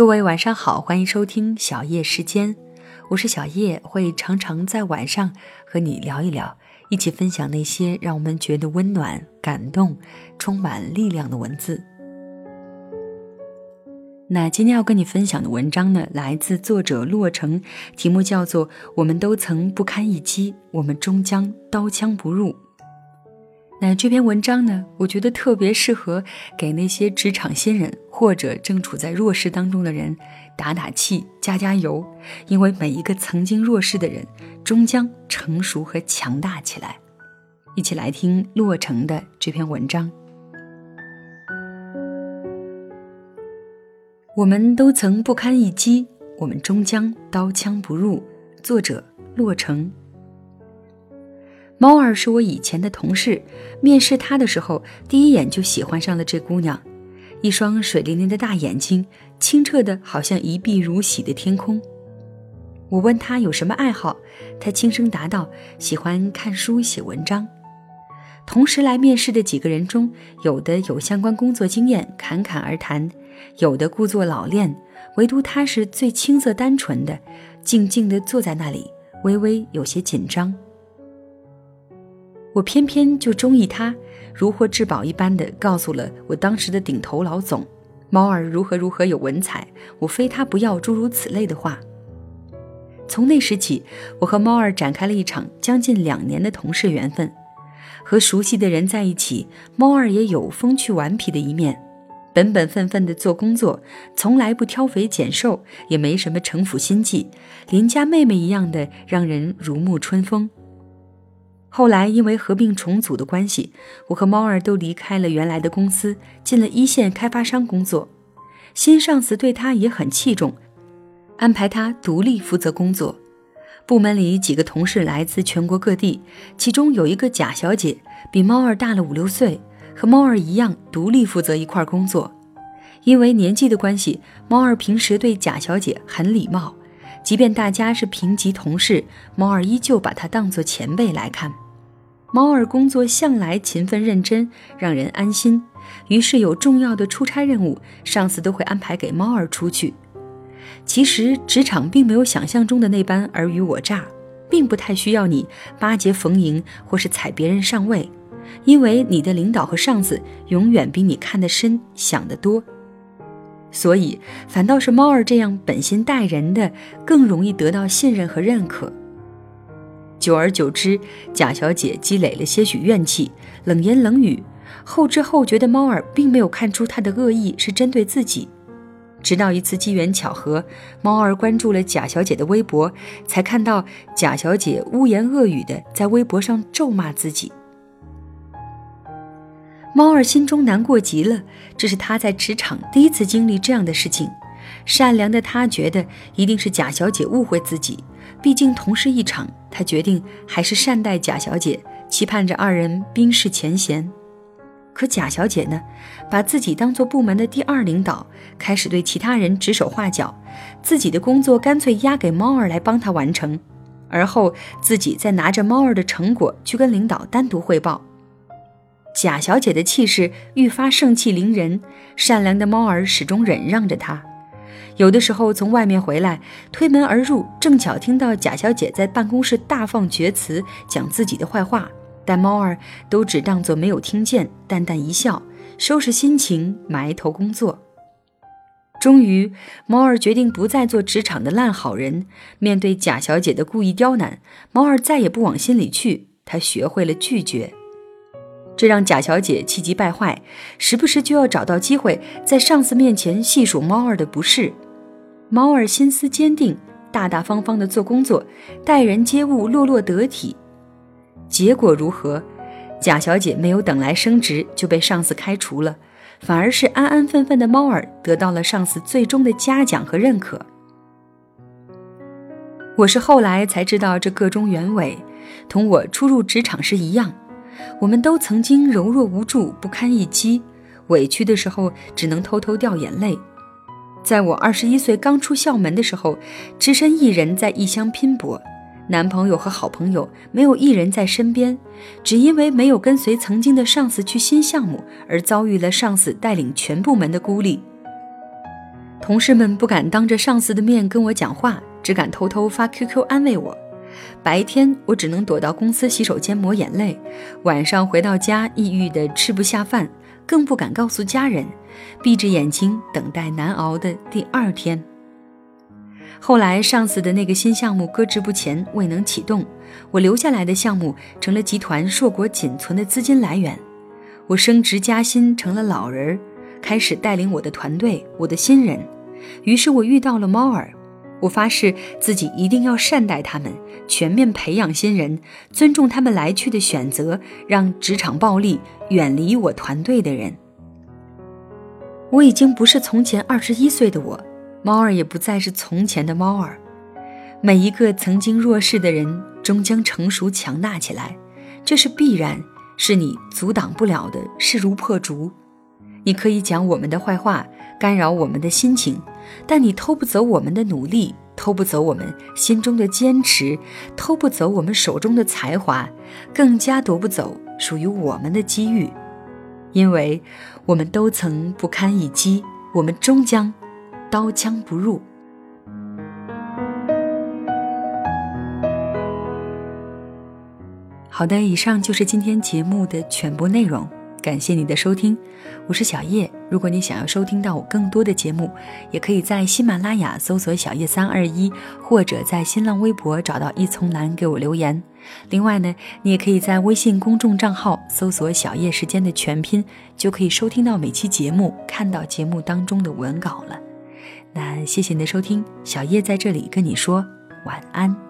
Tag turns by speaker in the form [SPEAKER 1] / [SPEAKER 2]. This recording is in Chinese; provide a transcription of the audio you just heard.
[SPEAKER 1] 各位晚上好，欢迎收听小叶时间，我是小叶，会常常在晚上和你聊一聊，一起分享那些让我们觉得温暖、感动、充满力量的文字。那今天要跟你分享的文章呢，来自作者洛城，题目叫做《我们都曾不堪一击，我们终将刀枪不入》。那这篇文章呢，我觉得特别适合给那些职场新人或者正处在弱势当中的人打打气、加加油，因为每一个曾经弱势的人，终将成熟和强大起来。一起来听洛城的这篇文章。我们都曾不堪一击，我们终将刀枪不入。作者：洛城。猫儿是我以前的同事，面试她的时候，第一眼就喜欢上了这姑娘。一双水灵灵的大眼睛，清澈的好像一碧如洗的天空。我问她有什么爱好，她轻声答道：“喜欢看书、写文章。”同时来面试的几个人中，有的有相关工作经验，侃侃而谈。有的故作老练，唯独他是最青涩单纯的，静静地坐在那里，微微有些紧张。我偏偏就中意他，如获至宝一般的告诉了我当时的顶头老总，猫儿如何如何有文采，我非他不要，诸如此类的话。从那时起，我和猫儿展开了一场将近两年的同事缘分。和熟悉的人在一起，猫儿也有风趣顽皮的一面。本本分分地做工作，从来不挑肥拣瘦，也没什么城府心计，邻家妹妹一样的让人如沐春风。后来因为合并重组的关系，我和猫儿都离开了原来的公司，进了一线开发商工作。新上司对他也很器重，安排他独立负责工作。部门里几个同事来自全国各地，其中有一个贾小姐，比猫儿大了五六岁。和猫儿一样，独立负责一块工作。因为年纪的关系，猫儿平时对贾小姐很礼貌，即便大家是平级同事，猫儿依旧把他当作前辈来看。猫儿工作向来勤奋认真，让人安心。于是有重要的出差任务，上司都会安排给猫儿出去。其实职场并没有想象中的那般尔虞我诈，并不太需要你巴结逢迎或是踩别人上位。因为你的领导和上司永远比你看得深、想得多，所以反倒是猫儿这样本心待人的更容易得到信任和认可。久而久之，贾小姐积累了些许怨气，冷言冷语，后知后觉的猫儿并没有看出她的恶意是针对自己。直到一次机缘巧合，猫儿关注了贾小姐的微博，才看到贾小姐污言恶语的在微博上咒骂自己。猫儿心中难过极了，这是他在职场第一次经历这样的事情。善良的他觉得一定是贾小姐误会自己，毕竟同事一场，他决定还是善待贾小姐，期盼着二人冰释前嫌。可贾小姐呢，把自己当做部门的第二领导，开始对其他人指手画脚，自己的工作干脆压给猫儿来帮他完成，而后自己再拿着猫儿的成果去跟领导单独汇报。贾小姐的气势愈发盛气凌人，善良的猫儿始终忍让着她。有的时候从外面回来，推门而入，正巧听到贾小姐在办公室大放厥词，讲自己的坏话，但猫儿都只当作没有听见，淡淡一笑，收拾心情，埋头工作。终于，猫儿决定不再做职场的烂好人。面对贾小姐的故意刁难，猫儿再也不往心里去，他学会了拒绝。这让贾小姐气急败坏，时不时就要找到机会在上司面前细数猫儿的不是。猫儿心思坚定，大大方方的做工作，待人接物落落得体。结果如何？贾小姐没有等来升职就被上司开除了，反而是安安分分的猫儿得到了上司最终的嘉奖和认可。我是后来才知道这个中原委，同我初入职场时一样。我们都曾经柔弱无助、不堪一击，委屈的时候只能偷偷掉眼泪。在我二十一岁刚出校门的时候，只身一人在异乡拼搏，男朋友和好朋友没有一人在身边，只因为没有跟随曾经的上司去新项目，而遭遇了上司带领全部门的孤立。同事们不敢当着上司的面跟我讲话，只敢偷偷发 QQ 安慰我。白天我只能躲到公司洗手间抹眼泪，晚上回到家抑郁的吃不下饭，更不敢告诉家人，闭着眼睛等待难熬的第二天。后来上司的那个新项目搁置不前，未能启动，我留下来的项目成了集团硕果仅存的资金来源。我升职加薪成了老人儿，开始带领我的团队，我的新人。于是我遇到了猫儿。我发誓自己一定要善待他们，全面培养新人，尊重他们来去的选择，让职场暴力远离我团队的人。我已经不是从前二十一岁的我，猫儿也不再是从前的猫儿。每一个曾经弱势的人，终将成熟强大起来，这是必然，是你阻挡不了的，势如破竹。你可以讲我们的坏话，干扰我们的心情。但你偷不走我们的努力，偷不走我们心中的坚持，偷不走我们手中的才华，更加夺不走属于我们的机遇，因为我们都曾不堪一击，我们终将刀枪不入。好的，以上就是今天节目的全部内容。感谢你的收听，我是小叶。如果你想要收听到我更多的节目，也可以在喜马拉雅搜索“小叶三二一”，或者在新浪微博找到一丛蓝给我留言。另外呢，你也可以在微信公众账号搜索“小叶时间”的全拼，就可以收听到每期节目，看到节目当中的文稿了。那谢谢你的收听，小叶在这里跟你说晚安。